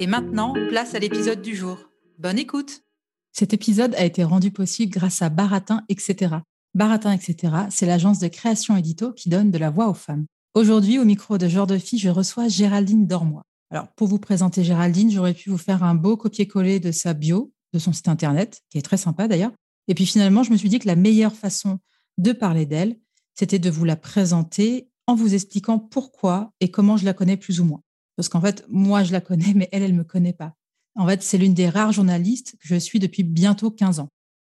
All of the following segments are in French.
Et maintenant, place à l'épisode du jour. Bonne écoute Cet épisode a été rendu possible grâce à Baratin, etc. Baratin, etc., c'est l'agence de création édito qui donne de la voix aux femmes. Aujourd'hui, au micro de Genre de Fille, je reçois Géraldine Dormois. Alors, pour vous présenter Géraldine, j'aurais pu vous faire un beau copier-coller de sa bio, de son site internet, qui est très sympa d'ailleurs. Et puis finalement, je me suis dit que la meilleure façon de parler d'elle, c'était de vous la présenter en vous expliquant pourquoi et comment je la connais plus ou moins. Parce qu'en fait, moi, je la connais, mais elle, elle ne me connaît pas. En fait, c'est l'une des rares journalistes que je suis depuis bientôt 15 ans.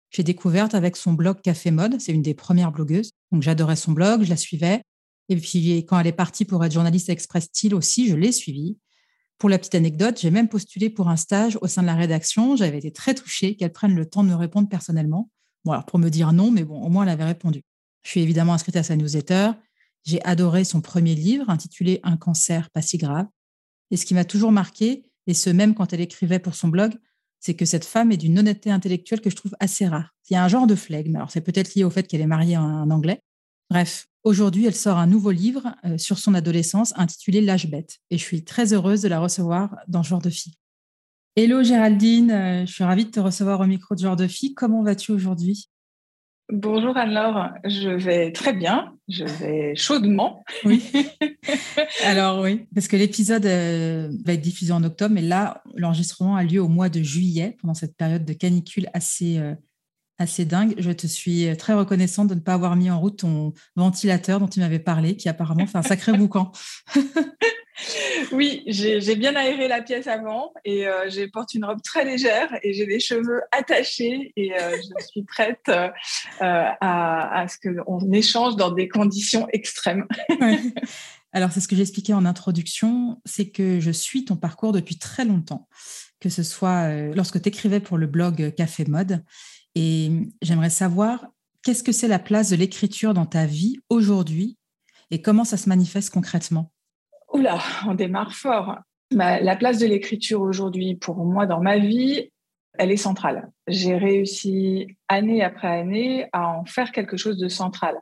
J'ai découverte avec son blog Café Mode. C'est une des premières blogueuses. Donc, j'adorais son blog, je la suivais. Et puis, quand elle est partie pour être journaliste Express Style aussi, je l'ai suivie. Pour la petite anecdote, j'ai même postulé pour un stage au sein de la rédaction. J'avais été très touchée qu'elle prenne le temps de me répondre personnellement. Bon, alors pour me dire non, mais bon, au moins elle avait répondu. Je suis évidemment inscrite à sa newsletter. J'ai adoré son premier livre intitulé Un cancer pas si grave. Et ce qui m'a toujours marqué, et ce même quand elle écrivait pour son blog, c'est que cette femme est d'une honnêteté intellectuelle que je trouve assez rare. Il y a un genre de flegme. Alors, c'est peut-être lié au fait qu'elle est mariée à un Anglais. Bref, aujourd'hui, elle sort un nouveau livre euh, sur son adolescence intitulé L'âge bête. Et je suis très heureuse de la recevoir dans Genre de fille. Hello Géraldine, euh, je suis ravie de te recevoir au micro de Genre de fille. Comment vas-tu aujourd'hui? Bonjour Anne-Laure, je vais très bien, je vais chaudement. Oui. Alors oui, parce que l'épisode euh, va être diffusé en octobre, mais là, l'enregistrement a lieu au mois de juillet, pendant cette période de canicule assez, euh, assez dingue. Je te suis très reconnaissante de ne pas avoir mis en route ton ventilateur dont tu m'avais parlé, qui apparemment fait un sacré boucan. Oui, j'ai bien aéré la pièce avant et euh, je porte une robe très légère et j'ai des cheveux attachés et euh, je suis prête euh, à, à, ce qu'on échange dans des conditions extrêmes. Alors, c'est ce que j'expliquais en introduction, c'est que je suis ton parcours depuis très longtemps, que ce soit lorsque tu écrivais pour le blog Café Mode. Et j'aimerais savoir qu'est-ce que c'est la place de l'écriture dans ta vie aujourd'hui et comment ça se manifeste concrètement? Oula, on démarre fort. la place de l'écriture aujourd'hui, pour moi, dans ma vie, elle est centrale. J'ai réussi année après année à en faire quelque chose de central.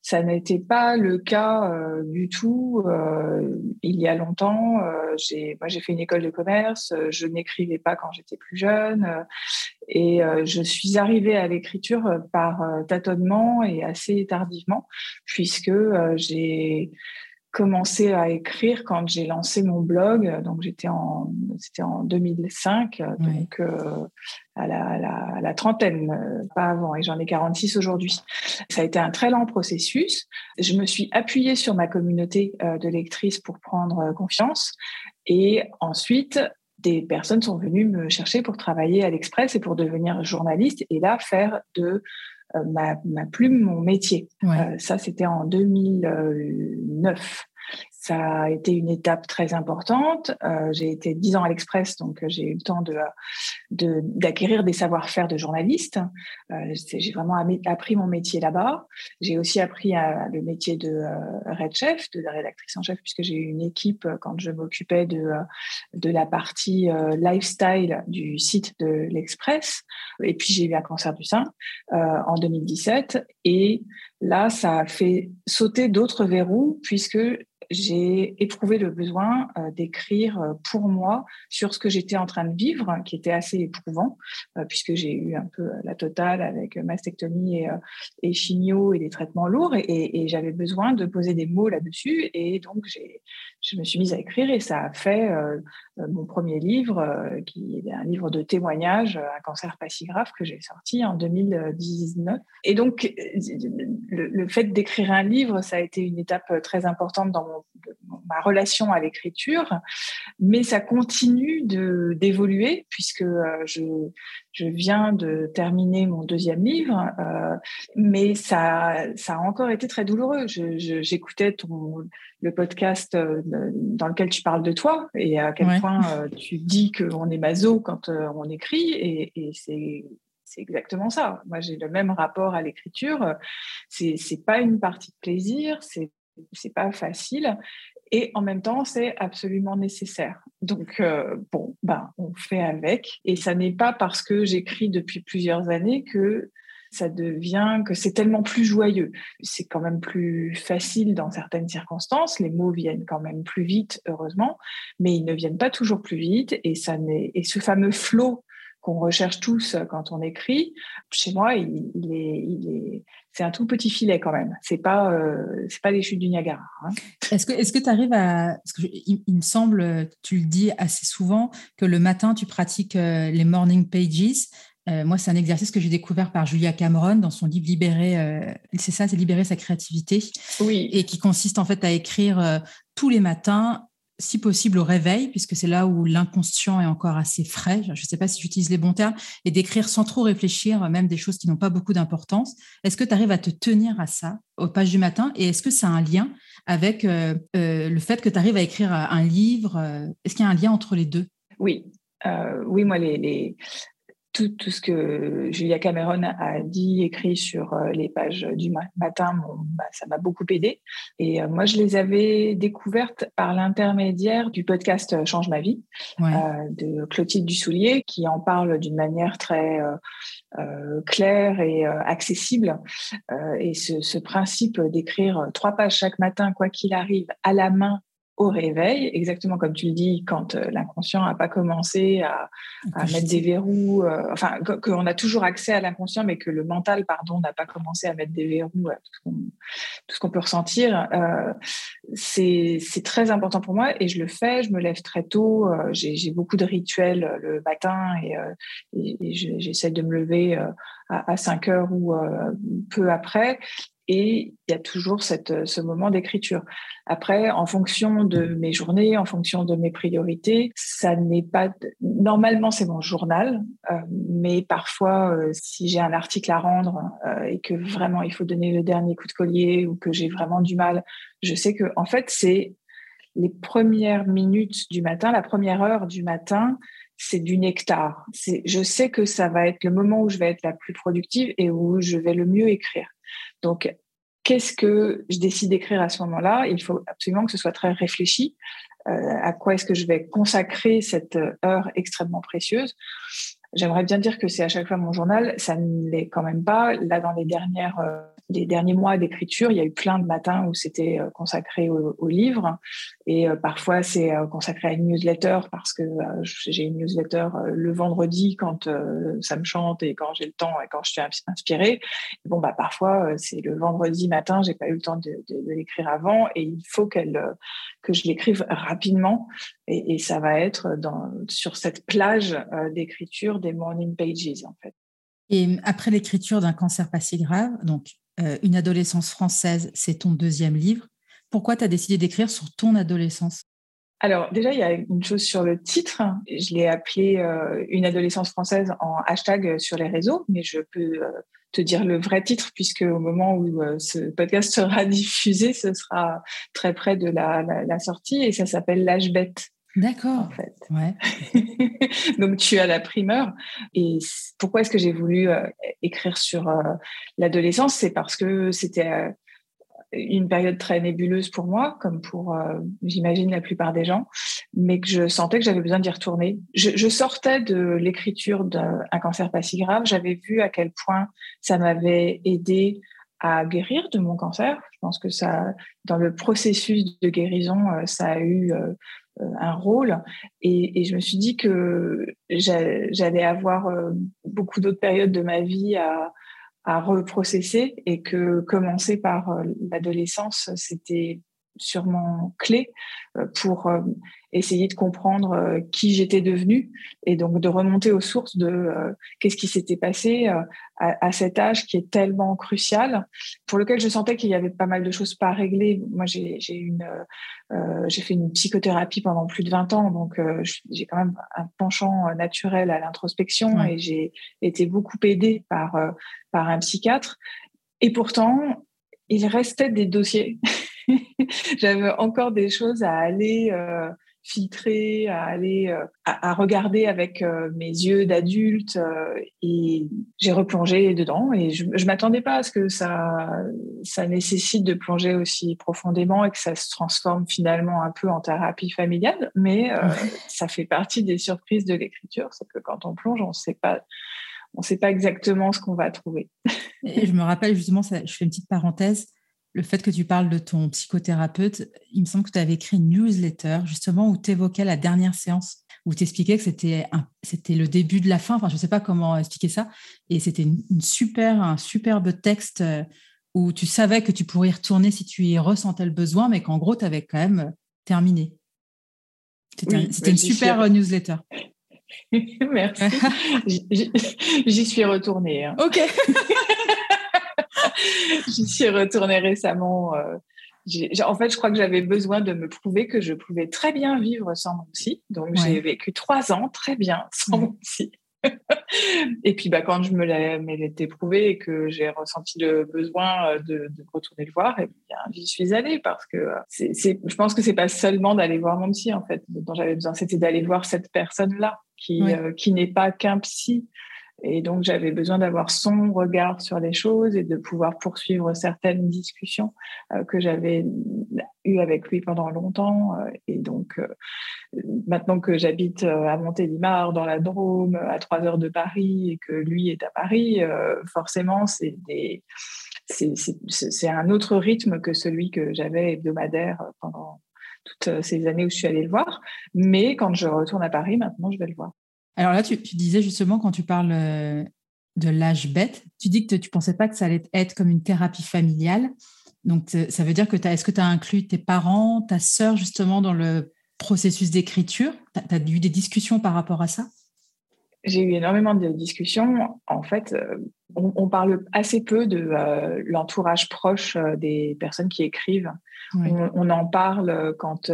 Ça n'était pas le cas euh, du tout euh, il y a longtemps. Euh, moi, j'ai fait une école de commerce. Je n'écrivais pas quand j'étais plus jeune, et je suis arrivée à l'écriture par tâtonnement et assez tardivement, puisque j'ai commencé à écrire quand j'ai lancé mon blog. Donc, j'étais en, c'était en 2005, donc euh, à, la, la, trentaine, euh, pas avant, et j'en ai 46 aujourd'hui. Ça a été un très lent processus. Je me suis appuyée sur ma communauté euh, de lectrices pour prendre confiance. Et ensuite, des personnes sont venues me chercher pour travailler à l'Express et pour devenir journaliste et là faire de euh, ma, ma, plume, mon métier. Euh, ça, c'était en 2009. Ça a été une étape très importante. Euh, j'ai été dix ans à l'Express, donc euh, j'ai eu le temps de d'acquérir des savoir-faire de journaliste. Euh, j'ai vraiment appris mon métier là-bas. J'ai aussi appris le métier de red chef, de rédactrice en chef, puisque j'ai eu une équipe quand je m'occupais de de la partie lifestyle du site de l'Express. Et puis j'ai eu un cancer du sein en 2017 et Là, ça a fait sauter d'autres verrous puisque j'ai éprouvé le besoin euh, d'écrire euh, pour moi sur ce que j'étais en train de vivre, qui était assez éprouvant, euh, puisque j'ai eu un peu la totale avec mastectomie et, et chimio et des traitements lourds, et, et j'avais besoin de poser des mots là-dessus, et donc j'ai, je me suis mise à écrire, et ça a fait mon premier livre, qui est un livre de témoignages, un cancer pas si grave, que j'ai sorti en 2019. Et donc, le, fait d'écrire un livre, ça a été une étape très importante dans ma relation à l'écriture, mais ça continue d'évoluer puisque euh, je, je viens de terminer mon deuxième livre, euh, mais ça, ça a encore été très douloureux. J'écoutais ton le podcast euh, dans lequel tu parles de toi et à quel point tu dis qu'on est maso quand on écrit et, et c'est c'est exactement ça. Moi, j'ai le même rapport à l'écriture. C'est c'est pas une partie de plaisir, c'est c'est pas facile et en même temps c'est absolument nécessaire. Donc euh, bon, ben on fait avec et ça n'est pas parce que j'écris depuis plusieurs années que ça devient que c'est tellement plus joyeux. C'est quand même plus facile dans certaines circonstances. Les mots viennent quand même plus vite, heureusement, mais ils ne viennent pas toujours plus vite. Et ça et ce fameux flot qu'on recherche tous quand on écrit, chez moi, il, est, il est, c'est un tout petit filet quand même. C'est pas, euh, c'est pas les chutes du Niagara. Hein. Est-ce que, est-ce que tu arrives à, que il, me semble, tu le dis assez souvent, que le matin tu pratiques euh, les morning pages. Euh, moi, c'est un exercice que j'ai découvert par Julia Cameron dans son livre Libérer. c'est ça, c'est libérer sa créativité. Oui. Et qui consiste en fait à écrire tous les matins si possible au réveil, puisque c'est là où l'inconscient est encore assez frais, je ne sais pas si j'utilise les bons termes, et d'écrire sans trop réfléchir, même des choses qui n'ont pas beaucoup d'importance. Est-ce que tu arrives à te tenir à ça aux pages du matin Et est-ce que ça a un lien avec euh, euh, le fait que tu arrives à écrire un livre euh, Est-ce qu'il y a un lien entre les deux? Oui. oui, moi, les, tout, ce que Julia Cameron a dit, écrit sur euh, les pages du matin, bah, ça m'a beaucoup aidé. Et euh, moi, je les avais découvertes par l'intermédiaire du podcast euh, Change ma vie de Clotilde Dussoulier, qui en parle d'une manière très claire et accessible. et ce, ce principe d'écrire trois pages chaque matin, quoi qu'il arrive, à la main au réveil, exactement comme tu le dis, quand euh, l'inconscient n'a pas commencé à, mettre des verrous, euh, enfin, qu'on a toujours accès à l'inconscient, mais que le mental, pardon, n'a pas commencé à mettre des verrous à tout ce qu'on peut ressentir, euh, c'est très important pour moi et je le fais, je me lève très tôt, j'ai beaucoup de rituels le matin et, et, j'essaie de me lever à, à 5 heures ou peu après et il y a toujours cette, ce moment d'écriture. Après, en fonction de mes journées, en fonction de mes priorités, ça n'est pas normalement c'est mon journal, euh, mais parfois euh, si j'ai un article à rendre euh, et que vraiment il faut donner le dernier coup de collier ou que j'ai vraiment du mal, je sais que en fait c'est les premières minutes du matin, la première heure du matin, c'est du nectar. Je sais que ça va être le moment où je vais être la plus productive et où je vais le mieux écrire. Donc, qu'est-ce que je décide d'écrire à ce moment-là? Il faut absolument que ce soit très réfléchi. Euh, à quoi est-ce que je vais consacrer cette heure extrêmement précieuse J'aimerais bien dire que c'est à chaque fois mon journal, ça ne l'est quand même pas. Là, dans les dernières euh, les derniers mois d'écriture, il y a eu plein de matins où c'était euh, consacré au, livre et euh, parfois c'est euh, consacré à une newsletter parce que j'ai une newsletter le vendredi quand ça me chante et quand j'ai le temps et quand je suis inspirée. Bon bah parfois c'est le vendredi matin, j'ai pas eu le temps de, l'écrire avant et il faut qu'elle que je l'écrive rapidement et, et, ça va être dans, sur cette plage d'écriture des morning pages en fait. Et après l'écriture d'un cancer pas si grave, donc euh, une adolescence française, c'est ton deuxième livre. Pourquoi tu as décidé d'écrire sur ton adolescence? Alors déjà, il y a une chose sur le titre. Je l'ai appelé euh, Une adolescence française en hashtag sur les réseaux, mais je peux euh, te dire le vrai titre puisque au moment où ce podcast sera diffusé, ce sera très près de la, la sortie et ça s'appelle L'âge bête. D'accord. En fait. Ouais. Donc tu as la primeur. Et pourquoi est-ce que j'ai voulu euh, écrire sur euh, l'adolescence? C'est parce que c'était euh, une période très nébuleuse pour moi, comme pour, j'imagine, la plupart des gens, mais que je sentais que j'avais besoin d'y retourner. Je, je, sortais de l'écriture d'un cancer pas si grave. J'avais vu à quel point ça m'avait aidé à guérir de mon cancer. Je pense que ça, dans le processus de guérison, ça a eu un rôle. Et, je me suis dit que j'allais avoir beaucoup d'autres périodes de ma vie à, à reprocesser et que commencer par l'adolescence, c'était sûrement clé euh, pour euh, essayer de comprendre euh, qui j'étais devenue et donc de remonter aux sources de qu'est-ce qui s'était passé à, cet âge qui est tellement crucial, pour lequel je sentais qu'il y avait pas mal de choses pas réglées. Moi, j'ai une j'ai fait une psychothérapie pendant plus de 20 ans, donc j'ai quand même un penchant naturel à l'introspection et j'ai été beaucoup aidée par par un psychiatre. Et pourtant, il restait des dossiers j'avais encore des choses à aller euh, filtrer, à aller euh, à, regarder avec euh, mes yeux d'adulte et j'ai replongé dedans et je, je m'attendais pas à ce que ça ça nécessite de plonger aussi profondément et que ça se transforme finalement un peu en thérapie familiale mais ça fait partie des surprises de l'écriture c'est que quand on plonge on sait pas on sait pas exactement ce qu'on va trouver. et je me rappelle justement, ça, je fais une petite parenthèse, le fait que tu parles de ton psychothérapeute, il me semble que tu avais écrit une newsletter justement où tu évoquais la dernière séance, où tu expliquais que c'était, c'était le début de la fin, enfin je ne sais pas comment expliquer ça, et c'était une, super, un superbe texte euh, où tu savais que tu pourrais y retourner si tu y ressentais le besoin, mais qu'en gros tu avais quand même terminé. C'était, une super newsletter. Merci. J'y suis retournée. Hein. Ok. J'y suis retournée récemment. Euh, en fait, je crois que j'avais besoin de me prouver que je pouvais très bien vivre sans mon psy. Donc, j'ai vécu trois ans très bien sans mon psy. et puis, bah, quand je me l'ai prouvé et que j'ai ressenti le besoin euh, de, retourner le voir, eh j'y suis allée parce que euh, c'est, je pense que c'est pas seulement d'aller voir mon psy, en fait, dont j'avais besoin, c'était d'aller voir cette personne-là qui, qui n'est pas qu'un psy. Et donc, j'avais besoin d'avoir son regard sur les choses et de pouvoir poursuivre certaines discussions euh, que j'avais eues avec lui pendant longtemps. Euh, et donc, euh, maintenant que j'habite à Montélimar, dans la Drôme, à trois heures de Paris, et que lui est à Paris, forcément, c'est des... C'est un autre rythme que celui que j'avais hebdomadaire pendant toutes ces années où je suis allée le voir. Mais quand je retourne à Paris, maintenant, je vais le voir. Alors là, tu, disais justement, quand tu parles euh, de l'âge bête, tu dis que tu ne pensais pas que ça allait être comme une thérapie familiale. Donc, ça veut dire que est-ce que tu as inclus tes parents, ta sœur, justement, dans le processus d'écriture? Tu as, eu des discussions par rapport à ça? J'ai eu énormément de discussions. En fait, euh, on, parle assez peu de euh, l'entourage proche des personnes qui écrivent. On, en parle quand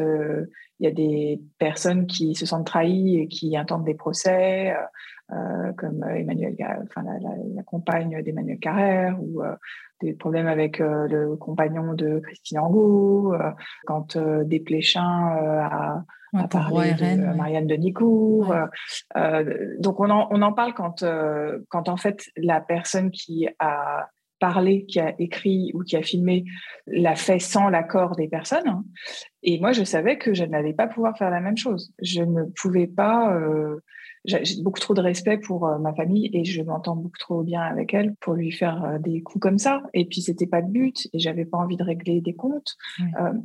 il y a des personnes qui se sentent trahies et qui intentent des procès, euh, euh comme Emmanuel, enfin la, la, compagne d'Emmanuel Carrère, ou euh, des problèmes avec euh, le compagnon de Christine Angot, quand Desplechin a, a parlé de Marianne de Nicourt. donc on en, on en parle quand, quand en fait la personne qui a parlé, qui a écrit ou qui a filmé l'a fait sans l'accord des personnes. Et moi, je savais que je n'allais pas pouvoir faire la même chose. Je ne pouvais pas. Euh, j'ai beaucoup trop de respect pour euh, ma famille et je m'entends beaucoup trop bien avec elle pour lui faire euh, des coups comme ça. Et puis c'était pas le but et j'avais pas envie de régler des comptes.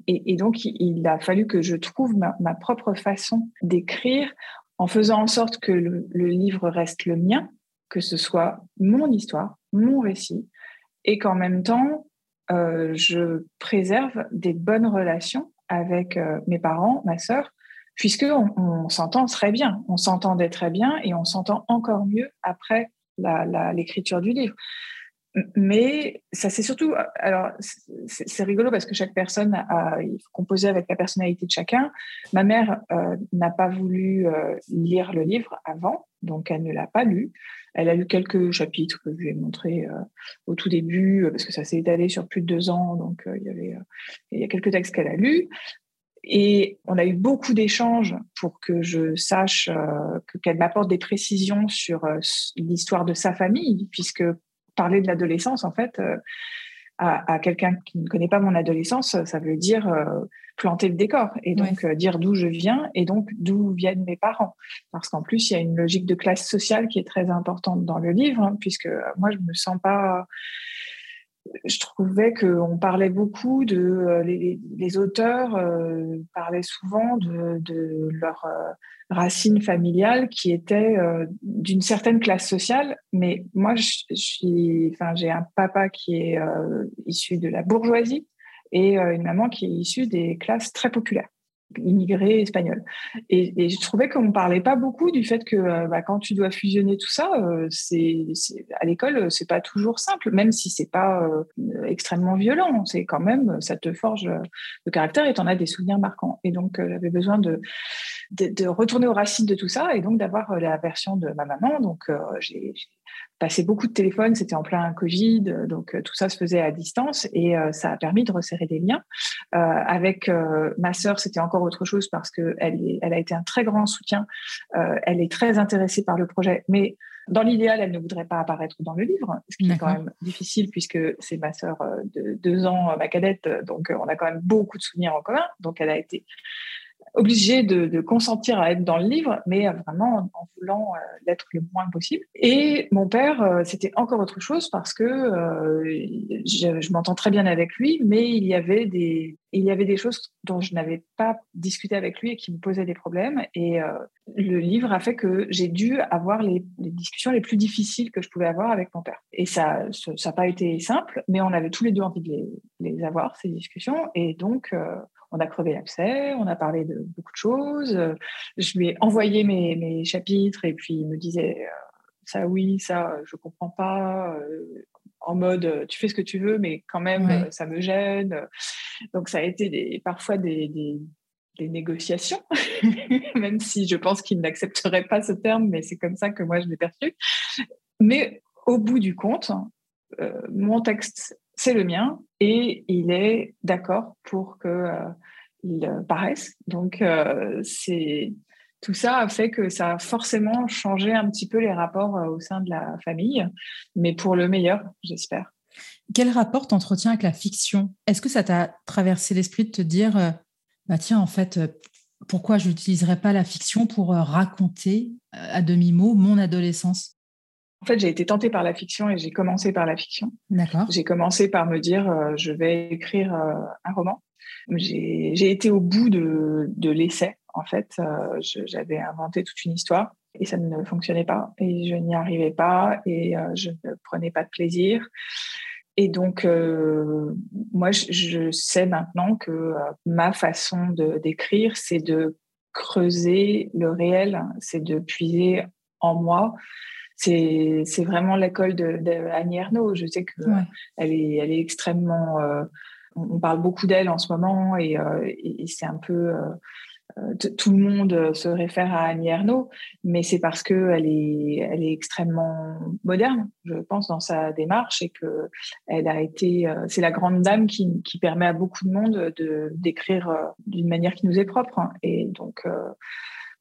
Et, donc il, a fallu que je trouve ma, propre façon d'écrire en faisant en sorte que le, livre reste le mien, que ce soit mon histoire, mon récit, et qu'en même temps, je préserve des bonnes relations avec euh, mes parents, ma sœur, puisque on, s'entend très bien, on s'entendait très bien et on s'entend encore mieux après l'écriture du livre. Mais ça c'est surtout, alors c'est rigolo parce que chaque personne a, il faut composer avec la personnalité de chacun. Ma mère euh, n'a pas voulu euh, lire le livre avant, donc elle ne l'a pas lu. Elle a lu quelques chapitres que je lui ai montrés au tout début parce que ça s'est étalé sur plus de deux ans, donc il y avait il y a quelques textes qu'elle a lus. Et on a eu beaucoup d'échanges pour que je sache qu'elle m'apporte des précisions sur l'histoire de sa famille, puisque parler de l'adolescence, en fait, euh, à, quelqu'un qui ne connaît pas mon adolescence, ça veut dire euh, planter le décor et donc euh, dire d'où je viens et donc d'où viennent mes parents. Parce qu'en plus, il y a une logique de classe sociale qui est très importante dans le livre, hein, puisque moi, je me sens pas je trouvais qu'on parlait beaucoup de euh, les, auteurs euh, parlaient souvent de, de leur euh, racine familiale qui était d'une certaine classe sociale. Mais moi suis enfin j'ai un papa qui est issu de la bourgeoisie et une maman qui est issue des classes très populaires immigrés espagnols. Et, je trouvais qu'on ne parlait pas beaucoup du fait que euh, bah, quand tu dois fusionner tout ça, euh, c'est, à l'école, c'est pas toujours simple, même si c'est pas euh, extrêmement violent. C'est quand même, ça te forge le caractère et tu en as des souvenirs marquants. Et donc, j'avais besoin de, de, retourner aux racines de tout ça et donc d'avoir la version de ma maman. Donc, j'ai passé beaucoup de téléphones, c'était en plein Covid, donc tout ça se faisait à distance et ça a permis de resserrer des liens. avec ma sœur, c'était encore autre chose parce qu'elle elle a été un très grand soutien. Euh, elle est très intéressée par le projet, mais dans l'idéal, elle ne voudrait pas apparaître dans le livre, ce qui est quand même difficile puisque c'est ma sœur euh, de deux ans, ma cadette, donc euh, on a quand même beaucoup de souvenirs en commun. Donc elle a été obligée de, consentir à être dans le livre, mais vraiment en voulant l'être le moins possible. Et mon père, c'était encore autre chose parce que je, m'entends très bien avec lui, mais il y avait des, choses dont je n'avais pas discuté avec lui et qui me posaient des problèmes. Et euh, le livre a fait que j'ai dû avoir les, discussions les plus difficiles que je pouvais avoir avec mon père. Et ça n'a pas été simple, mais on avait tous les deux envie de les, avoir, ces discussions. Et donc, euh, on a crevé l'abcès, on a parlé de beaucoup de choses. Je lui ai envoyé mes, mes chapitres et puis il me disait euh, ça oui, ça je comprends pas en mode euh, tu fais ce que tu veux, mais quand même, euh, ça me gêne. Donc, ça a été des, parfois des, des, négociations, même si je pense qu'il n'accepterait pas ce terme, mais c'est comme ça que moi je l'ai perçu. Mais au bout du compte, euh, mon texte, c'est le mien et il est d'accord pour que il paraisse. Donc, c'est tout ça a fait que ça a forcément changé un petit peu les rapports euh, au sein de la famille, mais pour le meilleur, j'espère. Quel rapport t'entretiens avec la fiction? Est-ce que ça t'a traversé l'esprit de te dire, euh, bah tiens, en fait, euh, pourquoi je n'utiliserais pas la fiction pour raconter à demi-mot mon adolescence? En fait, j'ai été tentée par la fiction et j'ai commencé par la fiction. D'accord. J'ai commencé par me dire, je vais écrire un roman. J'ai été au bout de, de l'essai en fait, euh, j'avais inventé toute une histoire et ça ne fonctionnait pas et je n'y arrivais pas et euh, je ne prenais pas de plaisir. Et donc, euh, moi, je, sais maintenant que ma façon d'écrire, c'est de creuser le réel, c'est de puiser en moi. C'est vraiment l'école de, de Je sais qu'elle elle est, elle est extrêmement. on parle beaucoup d'elle en ce moment et, et c'est un peu euh, tout le monde euh, se réfère à Annie Ernaux, mais c'est parce qu'elle est, elle est extrêmement moderne, je pense, dans sa démarche et que elle a été, euh, c'est la grande dame qui, qui, permet à beaucoup de monde de d'écrire d'une manière qui nous est propre. Hein. Et donc,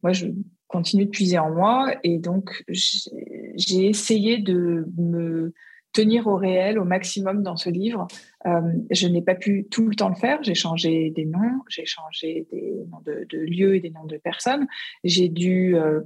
moi, je continue de puiser en moi et donc j'ai essayé de me tenir au réel au maximum dans ce livre. Euh, je n'ai pas pu tout le temps le faire. J'ai changé des noms, j'ai changé des noms de, lieux et des noms de personnes. J'ai dû euh,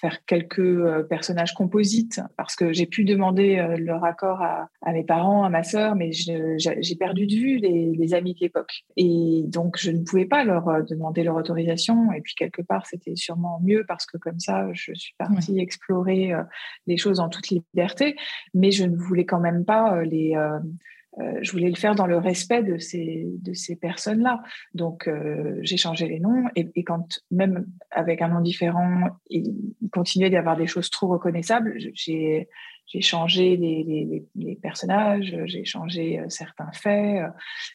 faire quelques euh, personnages composites parce que j'ai pu demander leur accord à, mes parents, à ma sœur, mais j'ai perdu de vue les, amis de l'époque. Et donc, je ne pouvais pas leur demander leur autorisation. Et puis, quelque part, c'était sûrement mieux parce que comme ça, je suis partie explorer les choses en toute liberté. Mais je ne voulais quand même pas les euh, je voulais le faire dans le respect de ces, de ces personnes-là. Donc, euh, j'ai changé les noms et, et, quand même avec un nom différent, il continuait d'y avoir des choses trop reconnaissables, j'ai changé les, les, les personnages, j'ai changé euh, certains faits,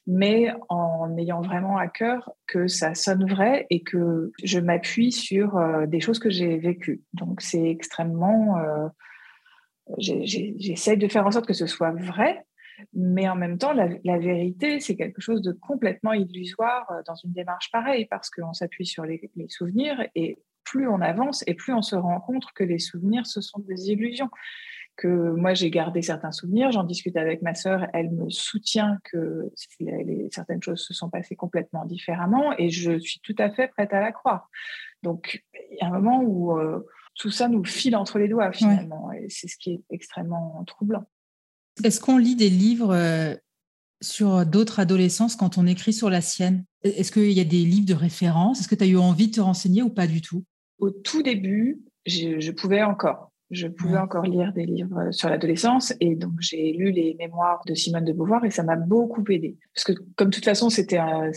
mais en ayant vraiment à cœur que ça sonne vrai et que je m'appuie sur des choses que j'ai vécues. Donc, c'est extrêmement... Euh, J'essaie de faire en sorte que ce soit vrai, mais en même temps, la, vérité, c'est quelque chose de complètement illusoire euh, dans une démarche pareille, parce qu'on s'appuie sur les, souvenirs, et plus on avance, et plus on se rend compte que les souvenirs, ce sont des illusions. Que moi, j'ai gardé certains souvenirs, j'en discute avec ma sœur, elle me soutient que certaines choses se sont passées complètement différemment, et je suis tout à fait prête à la croire. Donc, il y a un moment où euh, tout ça nous file entre les doigts, finalement, et c'est ce qui est extrêmement troublant. Est-ce qu'on lit des livres euh, sur d'autres adolescences quand on écrit sur la sienne? Est-ce qu'il y a des livres de référence? Est-ce que tu as eu envie de te renseigner ou pas du tout? Au tout début, je, pouvais encore. Je pouvais encore lire des livres sur l'adolescence et donc j'ai lu les mémoires de Simone de Beauvoir et ça m'a beaucoup aidé. Parce que comme de toute façon c'était un,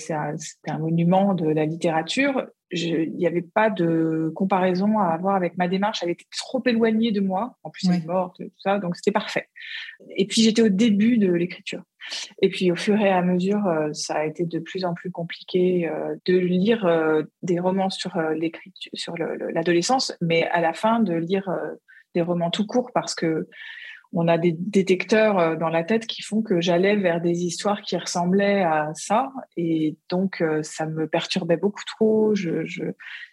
un, monument de la littérature, il n'y avait pas de comparaison à avoir avec ma démarche. Elle était trop éloignée de moi. En plus, elle est morte, tout ça, donc c'était parfait. Et puis, j'étais au début de l'écriture. Et puis, au fur et à mesure, euh, ça a été de plus en plus compliqué euh, de lire euh, des romans sur l'écriture, sur l'adolescence, mais à la fin, de lire des romans tout court parce que on a des détecteurs euh, dans la tête qui font que j'allais vers des histoires qui ressemblaient à ça. Et donc, euh, ça me perturbait beaucoup trop. Je,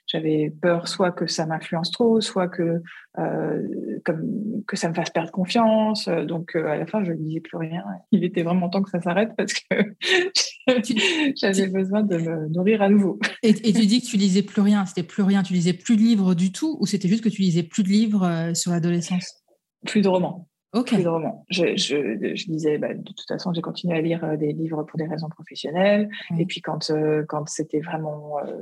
j'avais peur soit que ça m'influence trop, soit que, euh, comme, que ça me fasse perdre confiance. Donc, à la fin, je ne disais plus rien. Il était vraiment temps que ça s'arrête parce que j'avais besoin de me nourrir à nouveau. Et, et, tu dis que tu lisais plus rien. C'était plus rien. Tu lisais plus de livres du tout ou c'était juste que tu lisais plus de livres sur l'adolescence? Plus de romans. Ok. Je, je, je disais, bah, de toute façon, j'ai continué à lire euh, des livres pour des raisons professionnelles. Et puis, quand, euh, quand c'était vraiment euh,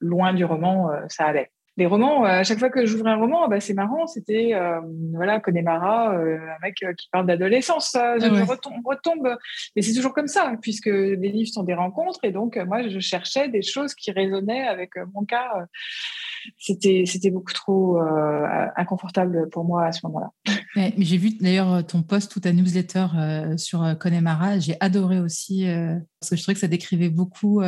loin du roman, ça allait. Les romans, à chaque fois que j'ouvrais un roman, bah, c'est marrant, c'était voilà Connemara, un mec qui parle d'adolescence. Ah je retombe, retombe, mais c'est toujours comme ça, puisque les livres sont des rencontres, et donc moi je cherchais des choses qui résonnaient avec mon cas c'était c'était beaucoup trop euh, inconfortable pour moi à ce moment-là. mais j'ai vu d'ailleurs ton post ou ta newsletter euh, sur euh, Connemara, j'ai adoré aussi parce que je trouvais que ça décrivait beaucoup.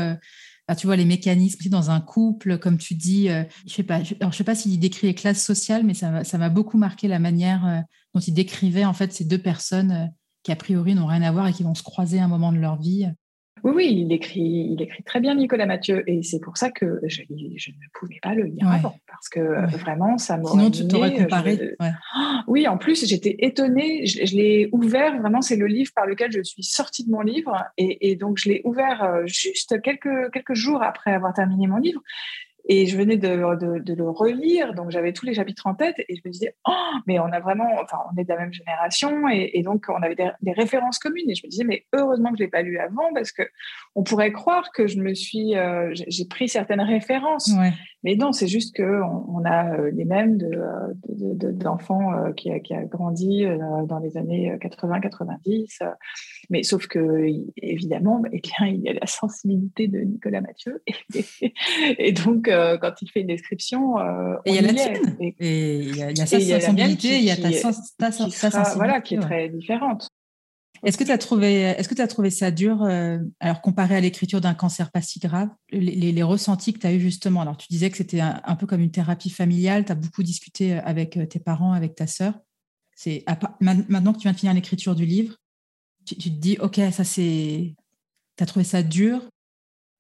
tu vois les mécanismes dans un couple, comme tu dis. je sais pas. Je, alors sais pas s'il décrit les classes sociales, mais ça ça m'a beaucoup marqué la manière dont il décrivait en fait ces deux personnes qui a priori n'ont rien à voir et qui vont se croiser à un moment de leur vie. Oui, oui, il écrit, il écrit très bien Nicolas Mathieu et c'est pour ça que je, je, ne pouvais pas le lire avant parce que euh, vraiment ça m'a. Sinon, tu t'aurais oui, en plus, j'étais étonnée. Je, l'ai ouvert, vraiment, c'est le livre par lequel je suis sortie de mon livre et, et donc je l'ai ouvert euh, juste quelques, quelques jours après avoir terminé mon livre et je venais de, de, le relire, donc j'avais tous les chapitres en tête et je me disais, oh, mais on a vraiment, enfin, on est de la même génération et, donc on avait des, références communes. Et je me disais, mais heureusement que je l'ai pas lu avant parce que on pourrait croire que je me suis, euh, j'ai pris certaines références. Mais non, c'est juste qu'on on a euh, les mêmes d'enfants de, de, qui, qui a grandi euh, dans les années 80-90. Mais sauf que, évidemment, eh bien, il y a la sensibilité de Nicolas Mathieu. Et, et donc, euh, quand il fait une description. Euh, et il y a la tienne. Et il y a, sa sensibilité, il y a ta, sensibilité. Voilà, qui est très différente. Est-ce que tu as trouvé, est-ce que tu as trouvé ça dur, euh, alors comparé à l'écriture d'un cancer pas si grave, les, ressentis que tu as eu justement? Alors, tu disais que c'était un, peu comme une thérapie familiale, tu as beaucoup discuté avec tes parents, avec ta sœur. C'est maintenant que tu viens de finir l'écriture du livre, tu, tu, te dis, ok, ça c'est, tu as trouvé ça dur?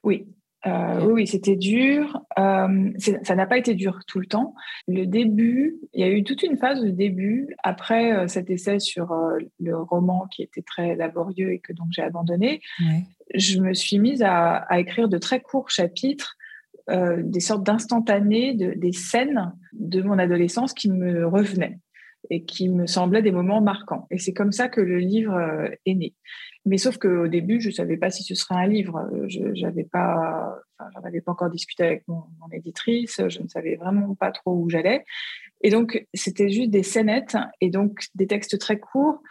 Oui, euh, oui, c'était dur. Euh, ça n'a pas été dur tout le temps. Le début, il y a eu toute une phase de début après euh, cet essai sur le roman qui était très laborieux et que donc j'ai abandonné. Je me suis mise à, écrire de très courts chapitres, des sortes d'instantanés, de, des scènes de mon adolescence qui me revenaient et qui me semblaient des moments marquants. Et c'est comme ça que le livre est né. Mais sauf qu'au début, je ne savais pas si ce serait un livre. Je n'avais pas, enfin, j'en avais pas encore discuté avec mon, éditrice. Je ne savais vraiment pas trop où j'allais. Et donc, c'était juste des scénettes et donc des textes très courts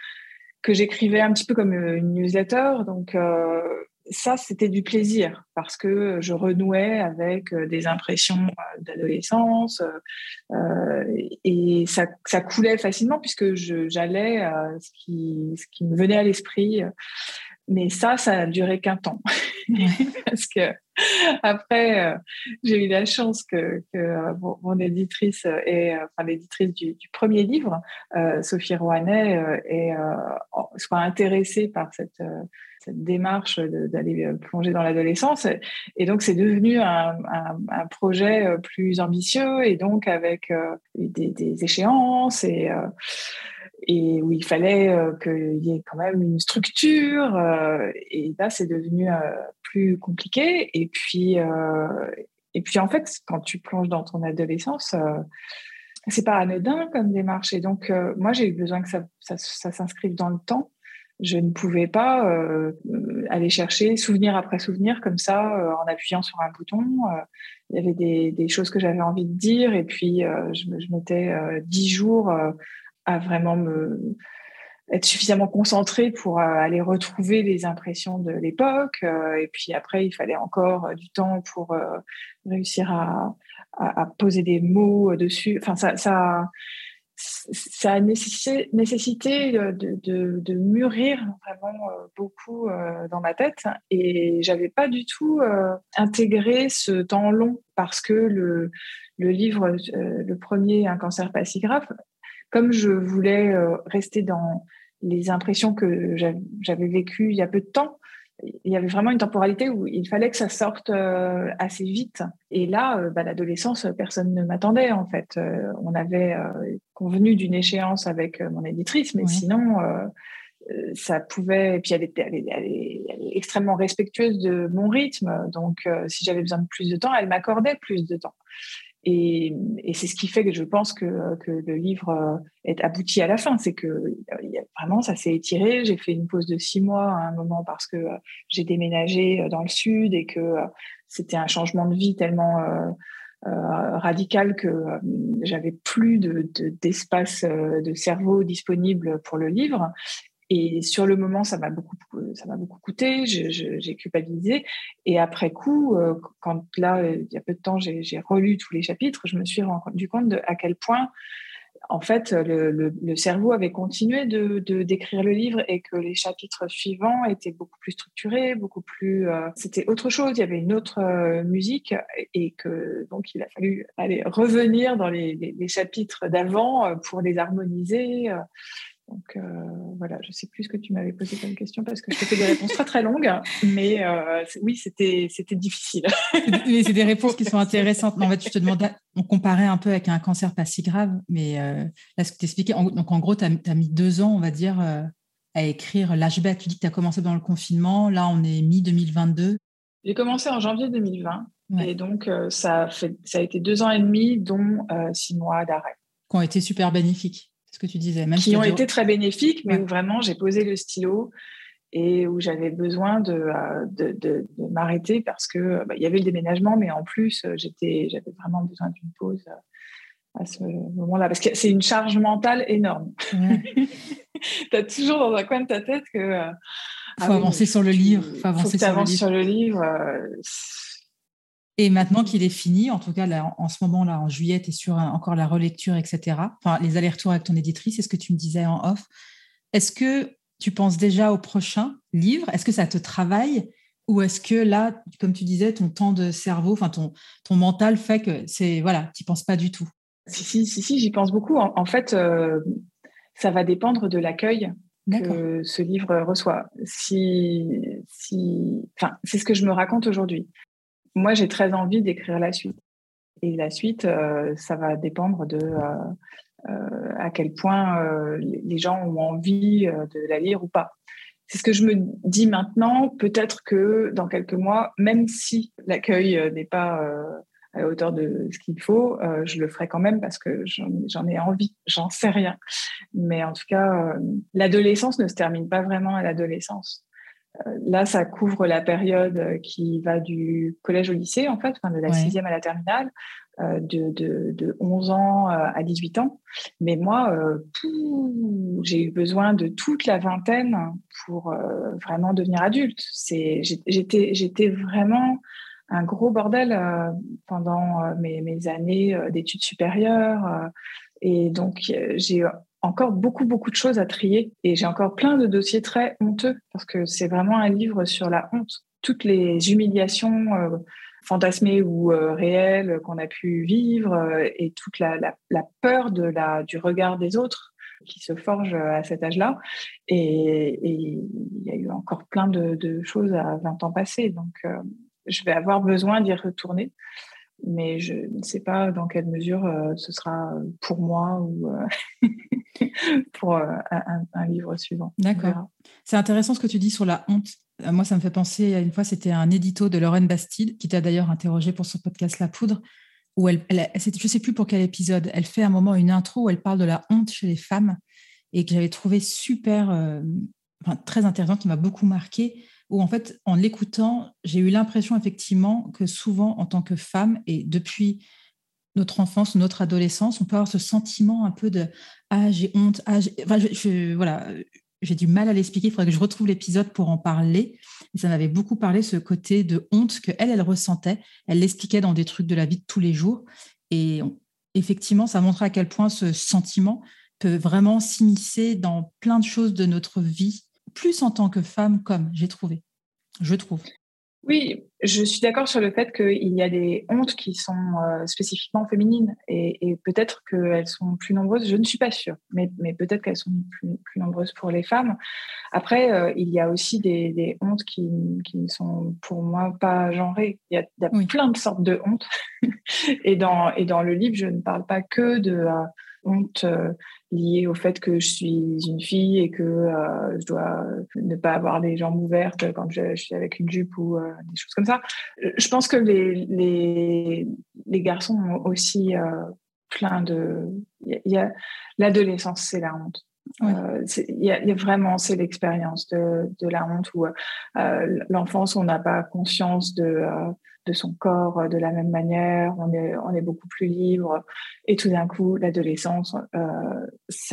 que j'écrivais un petit peu comme une newsletter. Donc, euh, ça, c'était du plaisir parce que je renouais avec euh, des impressions euh, d'adolescence euh, et ça, ça, coulait facilement puisque j'allais à ce qui, ce qui me venait à l'esprit. Mais ça, ça a duré qu'un temps. parce que après, j'ai eu la chance que, que mon, éditrice et enfin l'éditrice du, du, premier livre, Sophie Rouanet, soit intéressée par cette cette démarche d'aller euh, plonger dans l'adolescence. Et donc, c'est devenu un, projet euh, plus ambitieux et donc avec euh, des, échéances et, où il fallait qu'il y ait quand même une structure. et là, c'est devenu plus compliqué. Et puis, et puis, en fait, quand tu plonges dans ton adolescence, c'est pas anodin comme démarche. Et donc, moi, j'ai eu besoin que ça s'inscrive dans le temps je ne pouvais pas euh, aller chercher souvenir après souvenir comme ça euh, en appuyant sur un bouton. Euh, il y avait des, des choses que j'avais envie de dire et puis je, je, mettais dix jours à vraiment me être suffisamment concentrée pour aller retrouver les impressions de l'époque. et puis après, il fallait encore du temps pour réussir à, à, à, poser des mots dessus. Enfin, ça, ça ça a nécessité, nécessité de, mûrir vraiment euh, beaucoup euh, dans ma tête. Et j'avais pas du tout euh, intégré ce temps long parce que le, le livre, le premier, Un cancer pas si grave, comme je voulais rester dans les impressions que j'avais vécues il y a peu de temps, il y avait vraiment une temporalité où il fallait que ça sorte euh, assez vite. Et là, euh, bah, l'adolescence, personne ne m'attendait en fait. Euh, on avait convenu d'une échéance avec mon éditrice, mais sinon, ça pouvait. Et puis elle, était, elle, est, elle, est, extrêmement respectueuse de mon rythme, donc si j'avais besoin de plus de temps, elle m'accordait plus de temps. Et, et c'est ce qui fait que je pense que, que, le livre euh, est abouti à la fin. C'est que euh, vraiment, ça s'est étiré. J'ai fait une pause de six mois à un moment parce que euh, j'ai déménagé dans le sud et que c'était un changement de vie tellement euh, radical que j'avais plus d'espace de, de, cerveau disponible pour le livre. Et sur le moment, ça m'a beaucoup, ça m'a beaucoup coûté. J'ai culpabilisé. Et après coup, euh, quand là, il y a peu de temps, j'ai relu tous les chapitres, je me suis rendu compte à quel point, en fait, le, le, cerveau avait continué de, d'écrire le livre et que les chapitres suivants étaient beaucoup plus structurés, beaucoup plus. Euh, c'était autre chose. Il y avait une autre euh, musique et que donc il a fallu aller revenir dans les chapitres d'avant pour les harmoniser. Donc euh, voilà, je ne sais plus ce que tu m'avais posé comme question parce que je te fais des réponses très très longues, mais euh, oui, c'était c'était difficile. mais c'est des réponses qui sont intéressantes. en fait, je te demandais, on comparait un peu avec un cancer pas si grave, mais euh, là, ce que tu expliquais, donc en gros, tu as, mis deux ans, on va dire, à écrire L'âge bête. Tu dis que tu as commencé dans le confinement, là, on est mi-2022. J'ai commencé en janvier 2020, et donc ça, fait, ça a été deux ans et demi, dont six mois d'arrêt. Qui ont été super bénéfiques ce que tu disais. Même qui ont été très bénéfiques, mais où vraiment j'ai posé le stylo et où j'avais besoin de, euh, de, de, m'arrêter parce que bah, il y avait le déménagement, mais en plus euh, j'étais, j'avais vraiment besoin d'une pause euh, à ce moment-là parce que c'est une charge mentale énorme. tu as toujours dans un coin de ta tête que. Il faut, avancer sur le livre. Il faut avancer sur, le livre. sur le livre. Et maintenant qu'il est fini, en tout cas là, en ce moment-là, en juillet, tu es sur encore la relecture, etc. Enfin, les allers-retours avec ton éditrice, c'est ce que tu me disais en off. Est-ce que tu penses déjà au prochain livre? Est-ce que ça te travaille? Ou est-ce que là, comme tu disais, ton temps de cerveau, enfin ton, ton mental fait que c'est voilà, tu penses pas du tout? Si, si, si, si j'y pense beaucoup. En, fait, euh, ça va dépendre de l'accueil que ce livre reçoit. Si, si, enfin, c'est ce que je me raconte aujourd'hui moi, j'ai très envie d'écrire la suite. Et la suite, euh, ça va dépendre de euh, euh, à quel point les gens ont envie de la lire ou pas. C'est ce que je me dis maintenant. Peut-être que dans quelques mois, même si l'accueil n'est pas à la hauteur de ce qu'il faut, je le ferai quand même parce que j'en ai envie. J'en sais rien. Mais en tout cas, l'adolescence ne se termine pas vraiment à l'adolescence. Euh, là, ça couvre la période qui va du collège au lycée, en fait, de la sixième à la terminale, euh, de, de, de, 11 ans euh, à 18 ans. Mais moi, j'ai eu besoin de toute la vingtaine pour vraiment devenir adulte. J'étais, j'étais vraiment un gros bordel pendant mes, mes années d'études supérieures. et donc, j'ai encore beaucoup, beaucoup de choses à trier. Et j'ai encore plein de dossiers très honteux parce que c'est vraiment un livre sur la honte. Toutes les humiliations euh, fantasmées ou euh, réelles qu'on a pu vivre euh, et toute la, la, peur de la, du regard des autres qui se forge à cet âge-là. Et, il y a eu encore plein de, de, choses à 20 ans passés. Donc, je vais avoir besoin d'y retourner mais je ne sais pas dans quelle mesure ce sera pour moi ou pour euh, un, livre suivant. D'accord. C'est intéressant ce que tu dis sur la honte. Euh, moi, ça me fait penser à une fois, c'était un édito de Lorraine Bastide, qui t'a d'ailleurs interrogé pour son podcast La Poudre, où elle, je ne sais plus pour quel épisode, elle fait un moment une intro où elle parle de la honte chez les femmes et que j'avais trouvé super, euh, très intéressant qui m'a beaucoup marqué, où en fait, en l'écoutant, j'ai eu l'impression effectivement que souvent, en tant que femme, et depuis notre enfance, notre adolescence, on peut avoir ce sentiment un peu de ah j'ai honte, ah voilà, j'ai du mal à l'expliquer. Il faudrait que je retrouve l'épisode pour en parler. Ça m'avait beaucoup parlé ce côté de honte que elle, elle ressentait. Elle l'expliquait dans des trucs de la vie de tous les jours. Et effectivement, ça montrait à quel point ce sentiment peut vraiment s'immiscer dans plein de choses de notre vie, plus en tant que femme, comme j'ai trouvé. Je trouve. Oui, je suis d'accord sur le fait qu'il y a des hontes qui sont euh, spécifiquement féminines et, peut-être qu'elles sont plus nombreuses, je ne suis pas sûre, mais, peut-être qu'elles sont plus, nombreuses pour les femmes. Après, euh, il y a aussi des, hontes qui, ne sont pour moi pas genrées. Il y a, plein de sortes de hontes et, dans, et dans le livre, je ne parle pas que de euh, honte lié au fait que je suis une fille et que euh, je dois ne pas avoir les jambes ouvertes quand je, suis avec une jupe ou euh, des choses comme ça. Je pense que les, les, les garçons ont aussi euh, plein de... Il y a, l'adolescence, c'est la honte. Il y, a vraiment, c'est l'expérience de, de, la honte où l'enfance, on n'a pas conscience de de son corps euh, de la même manière, on est, on est beaucoup plus libre. Et tout d'un coup, l'adolescence, euh,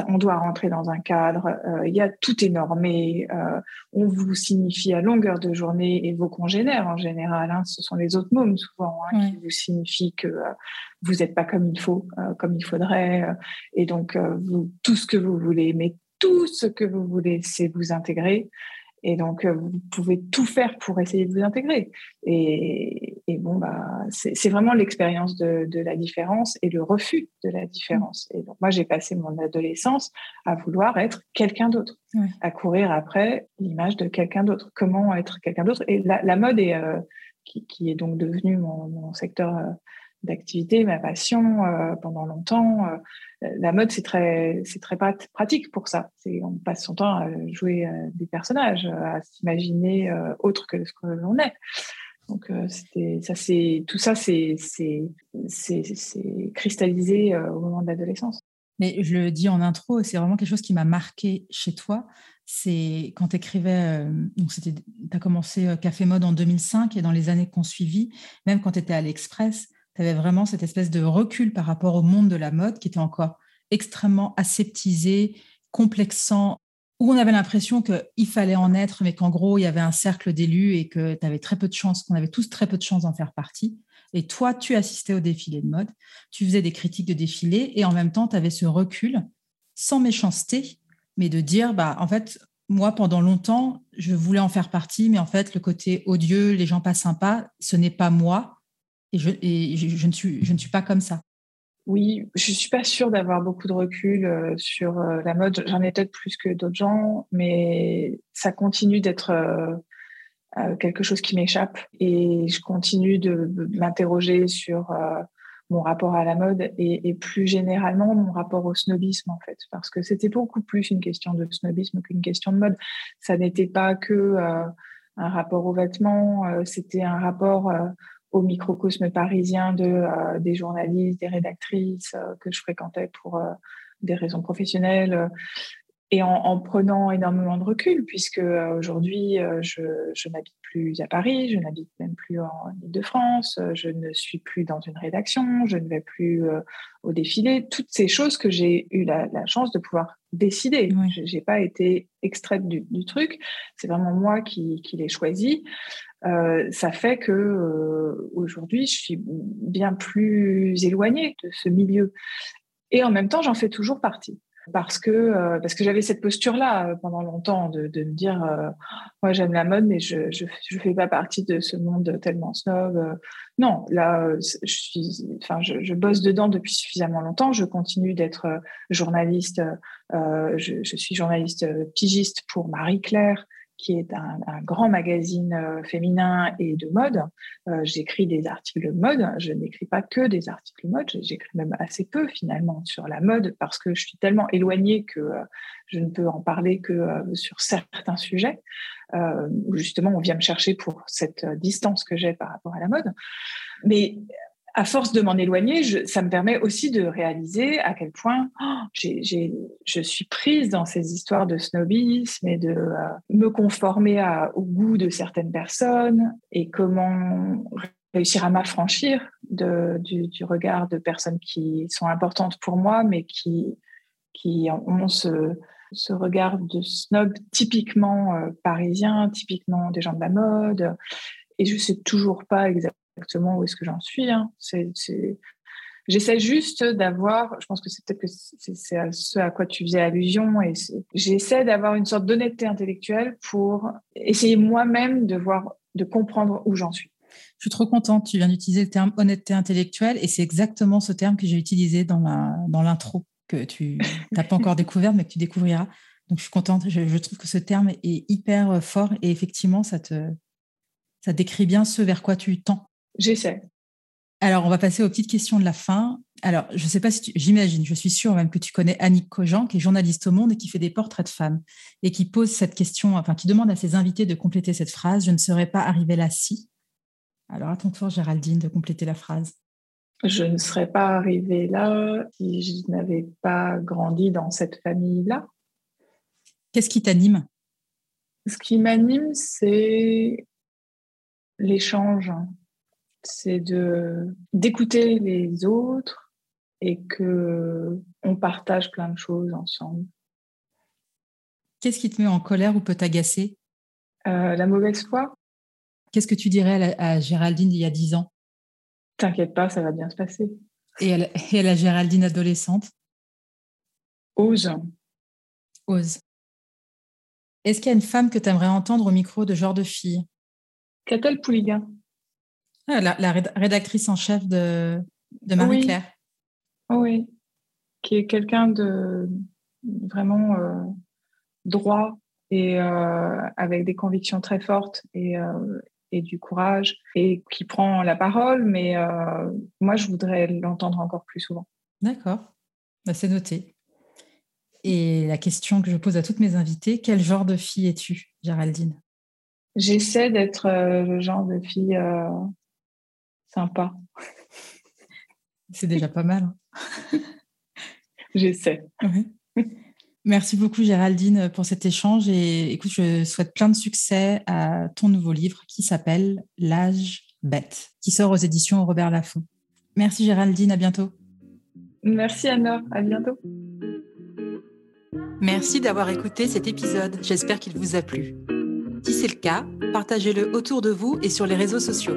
on doit rentrer dans un cadre, euh, il y a tout est normé, on vous signifie à longueur de journée, et vos congénères en général, hein, ce sont les autres mômes souvent hein, qui vous signifient que vous n'êtes pas comme il faut, comme il faudrait, et donc vous, tout ce que vous voulez, mais tout ce que vous voulez, c'est vous intégrer. Et donc, euh, vous pouvez tout faire pour essayer de vous intégrer. Et, bon, bah, c'est vraiment l'expérience de, la différence et le refus de la différence. Et donc, moi, j'ai passé mon adolescence à vouloir être quelqu'un d'autre, à courir après l'image de quelqu'un d'autre. Comment être quelqu'un d'autre? Et la, mode est, euh, qui, est donc devenue mon, secteur euh, d'activité, ma passion pendant longtemps la mode, c'est très, c'est très pratique pour ça. On passe son temps à jouer des personnages, à s'imaginer euh, autre que ce que l'on est. Donc, euh, ça, c'est, tout ça, c'est, c'est, cristallisé euh, au moment de l'adolescence. Mais je le dis en intro, c'est vraiment quelque chose qui m'a marqué chez toi. C'est quand tu écrivais, c'était, tu as commencé Café Mode en 2005 et dans les années qu'on suivit, même quand tu étais à l'Express, tu avais vraiment cette espèce de recul par rapport au monde de la mode qui était encore extrêmement aseptisé, complexant, où on avait l'impression qu'il fallait en être, mais qu'en gros, il y avait un cercle d'élus et que tu très peu de chance, qu'on avait tous très peu de chance d'en faire partie. Et toi, tu assistais au défilé de mode, tu faisais des critiques de défilé et en même temps, tu avais ce recul, sans méchanceté, mais de dire, bah, en fait, moi, pendant longtemps, je voulais en faire partie, mais en fait, le côté odieux, les gens pas sympas, ce n'est pas moi. Et, je, ne suis, ne pas comme ça. Oui, je suis pas sûre d'avoir beaucoup de recul euh, sur euh, la mode. J'en ai peut-être plus que d'autres gens, mais ça continue d'être euh, quelque chose qui m'échappe et je continue de, m'interroger sur mon rapport à la mode et, plus généralement mon rapport au snobisme en fait, parce que c'était beaucoup plus une question de snobisme qu'une question de mode. Ça n'était pas que un rapport aux vêtements, c'était un rapport au microcosme parisien de, euh, des journalistes, des rédactrices euh, que je fréquentais pour euh, des raisons professionnelles et en, prenant énormément de recul, puisque aujourd'hui, je, je n'habite plus à Paris, je n'habite même plus en Ile-de-France, je ne suis plus dans une rédaction, je ne vais plus au défilé, toutes ces choses que j'ai eu la, chance de pouvoir décider. Je n'ai pas été extraite du, du truc, c'est vraiment moi qui, qui l'ai choisi. Euh, ça fait que euh, aujourd'hui, je suis bien plus éloignée de ce milieu. Et en même temps, j'en fais toujours partie. Parce que, euh, que j'avais cette posture-là pendant longtemps de, me dire moi j'aime la mode, mais je ne fais pas partie de ce monde tellement snob. non, là, je, bosse dedans depuis suffisamment longtemps. Je continue d'être journaliste. Je, suis journaliste pigiste pour Marie-Claire qui est un, grand magazine euh, féminin et de mode. Euh, j'écris des articles de mode. Je n'écris pas que des articles de mode. J'écris même assez peu finalement sur la mode parce que je suis tellement éloignée que euh, je ne peux en parler que sur certains sujets où justement on vient me chercher pour cette distance que j'ai par rapport à la mode. Mais à force de m'en éloigner, ça me permet aussi de réaliser à quel point oh, je suis prise dans ces histoires de snobisme et de euh, me conformer au goût de certaines personnes et comment réussir à m'affranchir du, regard de personnes qui sont importantes pour moi, mais qui, ont ce, regard de snob typiquement euh, parisien, typiquement des gens de la mode. Et je sais toujours pas exactement où est-ce que j'en suis. Hein. J'essaie juste d'avoir, je pense que c'est peut-être que c'est ce à quoi tu faisais allusion, et j'essaie d'avoir une sorte d'honnêteté intellectuelle pour essayer moi-même de voir, de comprendre où j'en suis. Je suis trop contente. Tu viens d'utiliser le terme honnêteté intellectuelle et c'est exactement ce terme que j'ai utilisé dans l'intro que tu n'as pas encore découvert, mais que tu découvriras. Donc, je suis contente. Je, trouve que ce terme est hyper fort et effectivement, ça te ça décrit bien ce vers quoi tu tends. J'essaie. Alors, on va passer aux petites questions de la fin. Alors, je ne sais pas si j'imagine, je suis sûre même que tu connais Annick Cogent, qui est journaliste au Monde et qui fait des portraits de femmes et qui pose cette question, enfin, qui demande à ses invités de compléter cette phrase Je ne serais pas arrivée là si. Alors, à ton tour, Géraldine, de compléter la phrase. Je ne serais pas arrivée là si je n'avais pas grandi dans cette famille-là. Qu'est-ce qui t'anime? Ce qui m'anime, c'est l'échange. C'est de d'écouter les autres et que on partage plein de choses ensemble. Qu'est-ce qui te met en colère ou peut t'agacer? Euh, La mauvaise foi. Qu'est-ce que tu dirais à, Géraldine il y a dix ans? T'inquiète pas, ça va bien se passer. Et à, et la Géraldine adolescente? Ose. Ose. Est-ce qu'il y a une femme que tu aimerais entendre au micro de genre de fille? Catel Pouligan. Ah, la, rédactrice en chef de, de Marie-Claire. Oui. qui est quelqu'un de vraiment euh, droit et euh, avec des convictions très fortes et, euh, et du courage et qui prend la parole, mais moi, je voudrais l'entendre encore plus souvent. D'accord, bah, c'est noté. Et la question que je pose à toutes mes invitées, quel genre de fille es-tu, Géraldine? J'essaie d'être le genre de fille sympa. C'est déjà pas mal. Hein. J'essaie. Merci beaucoup Géraldine pour cet échange et écoute, je souhaite plein de succès à ton nouveau livre qui s'appelle L'âge bête, qui sort aux éditions Robert Laffont. Merci Géraldine, à bientôt. Merci Anna, à bientôt. Merci d'avoir écouté cet épisode, j'espère qu'il vous a plu. Si c'est le cas, partagez-le autour de vous et sur les réseaux sociaux.